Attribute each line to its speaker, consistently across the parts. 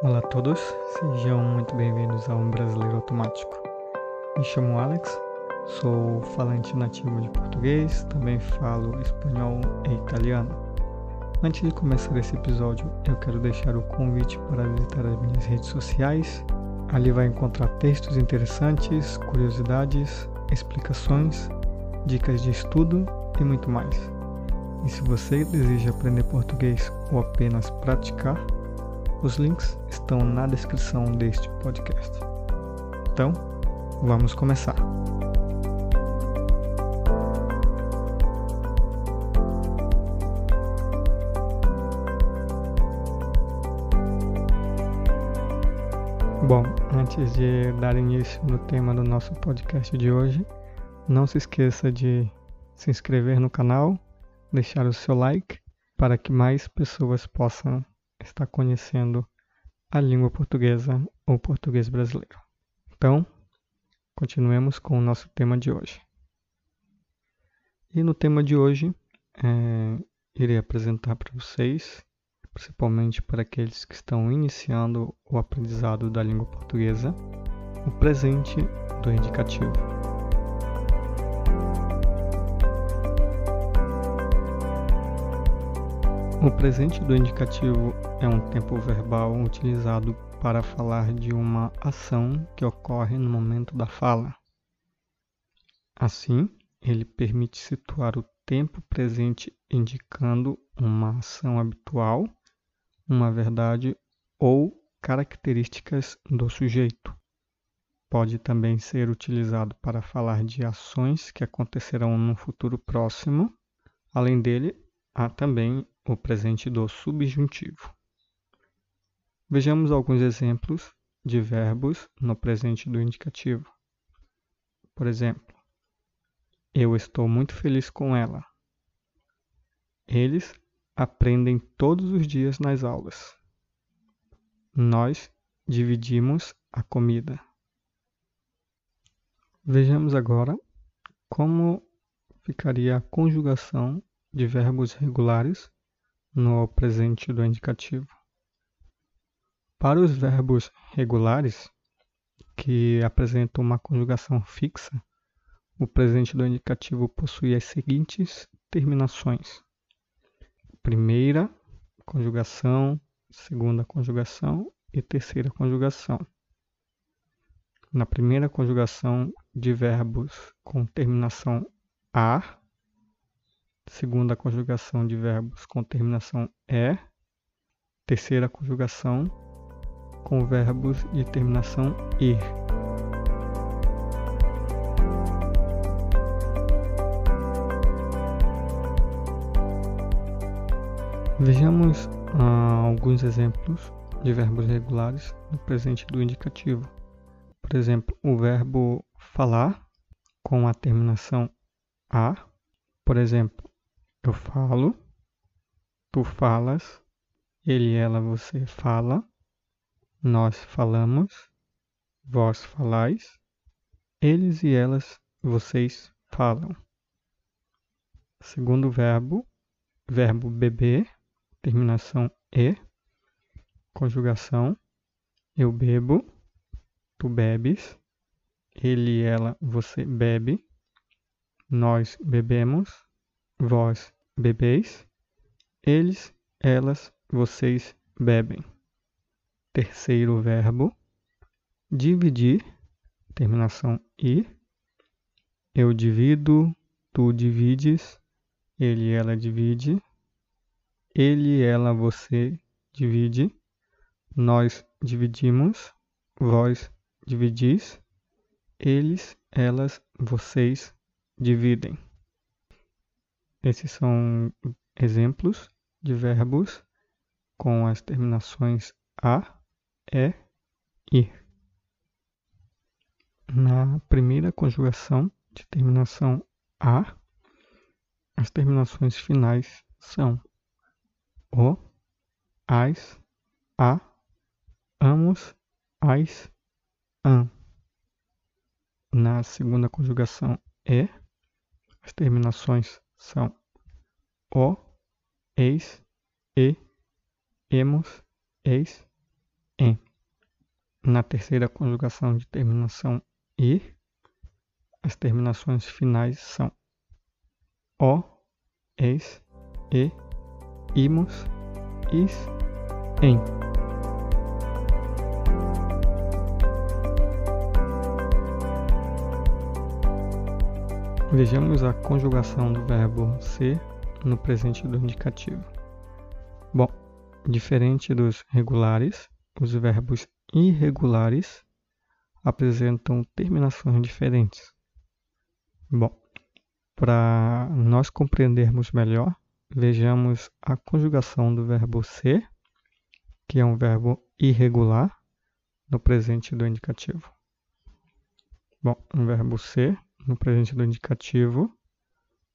Speaker 1: Olá a todos, sejam muito bem-vindos a Um Brasileiro Automático. Me chamo Alex, sou falante nativo de português, também falo espanhol e italiano. Antes de começar esse episódio, eu quero deixar o convite para visitar as minhas redes sociais. Ali vai encontrar textos interessantes, curiosidades, explicações, dicas de estudo e muito mais. E se você deseja aprender português ou apenas praticar, os links estão na descrição deste podcast. Então, vamos começar. Bom, antes de dar início no tema do nosso podcast de hoje, não se esqueça de se inscrever no canal, deixar o seu like para que mais pessoas possam estar conhecendo a língua portuguesa ou português brasileiro. Então, continuemos com o nosso tema de hoje. E no tema de hoje, é, irei apresentar para vocês, principalmente para aqueles que estão iniciando o aprendizado da língua portuguesa, o presente do indicativo. O presente do indicativo é um tempo verbal utilizado para falar de uma ação que ocorre no momento da fala. Assim, ele permite situar o tempo presente indicando uma ação habitual, uma verdade ou características do sujeito. Pode também ser utilizado para falar de ações que acontecerão no futuro próximo. Além dele, há também o presente do subjuntivo. Vejamos alguns exemplos de verbos no presente do indicativo. Por exemplo, eu estou muito feliz com ela. Eles aprendem todos os dias nas aulas. Nós dividimos a comida. Vejamos agora como ficaria a conjugação de verbos regulares no presente do indicativo. Para os verbos regulares, que apresentam uma conjugação fixa, o presente do indicativo possui as seguintes terminações: primeira conjugação, segunda conjugação e terceira conjugação. Na primeira conjugação de verbos com terminação a, segunda conjugação de verbos com terminação é, terceira conjugação com verbos de terminação ir. Vejamos ah, alguns exemplos de verbos regulares no presente do indicativo. Por exemplo, o verbo falar com a terminação a. Por exemplo, eu falo, tu falas, ele, ela, você fala, nós falamos, vós falais, eles e elas, vocês falam. Segundo verbo, verbo beber, terminação e, conjugação, eu bebo, tu bebes, ele, ela, você bebe, nós bebemos, vós bebeis, eles, elas, vocês bebem. Terceiro verbo, dividir, terminação i. Eu divido, tu divides, ele, ela divide, ele, ela, você divide, nós dividimos, vós dividis, eles, elas, vocês dividem. Esses são exemplos de verbos com as terminações a, e, i. Na primeira conjugação de terminação a, as terminações finais são o, as, a, amos, as, an. Na segunda conjugação e, as terminações são o, eis, e, emos, eis, em. Na terceira conjugação de terminação e, as terminações finais são o, eis, e, imos, is, em. Vejamos a conjugação do verbo ser no presente do indicativo. Bom, diferente dos regulares, os verbos irregulares apresentam terminações diferentes. Bom, para nós compreendermos melhor, vejamos a conjugação do verbo ser, que é um verbo irregular, no presente do indicativo. Bom, um verbo ser, no presente do indicativo,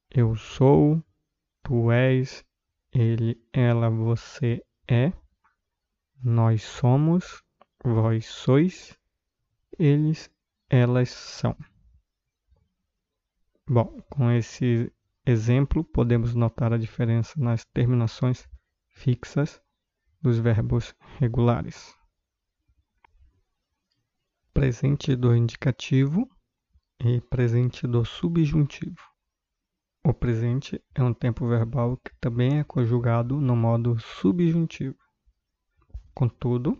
Speaker 1: eu sou, tu és, ele, ela, você é, nós somos, vós sois, eles, elas são. Bom, com esse exemplo, podemos notar a diferença nas terminações fixas dos verbos regulares. Presente do indicativo e presente do subjuntivo. O presente é um tempo verbal que também é conjugado no modo subjuntivo. Contudo,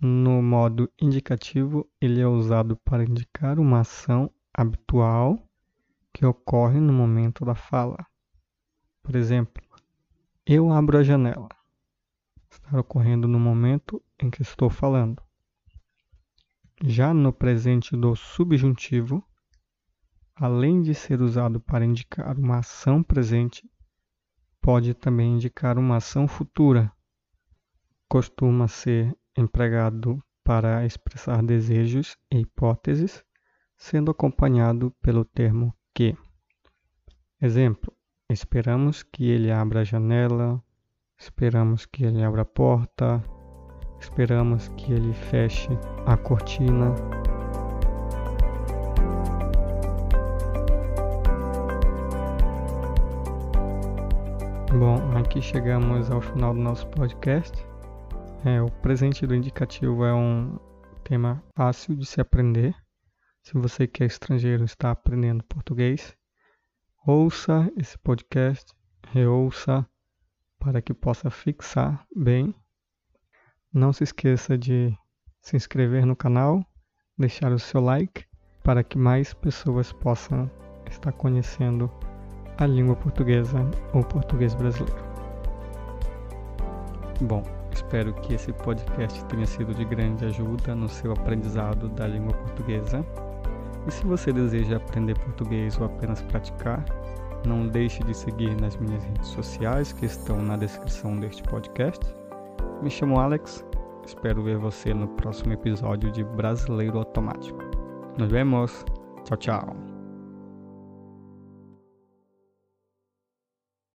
Speaker 1: no modo indicativo, ele é usado para indicar uma ação habitual que ocorre no momento da fala. Por exemplo, eu abro a janela. Está ocorrendo no momento em que estou falando. Já no presente do subjuntivo, além de ser usado para indicar uma ação presente, pode também indicar uma ação futura. Costuma ser empregado para expressar desejos e hipóteses, sendo acompanhado pelo termo que. Exemplo: esperamos que ele abra a janela, esperamos que ele abra a porta, Esperamos que ele feche a cortina. Bom, aqui chegamos ao final do nosso podcast. É, o presente do indicativo é um tema fácil de se aprender. Se você que é estrangeiro está aprendendo português, ouça esse podcast, reouça para que possa fixar bem não se esqueça de se inscrever no canal, deixar o seu like para que mais pessoas possam estar conhecendo a língua portuguesa ou português brasileiro. Bom, espero que esse podcast tenha sido de grande ajuda no seu aprendizado da língua portuguesa. E se você deseja aprender português ou apenas praticar, não deixe de seguir nas minhas redes sociais que estão na descrição deste podcast me chamo Alex, espero ver você no próximo episódio de Brasileiro Automático. Nos vemos, tchau, tchau.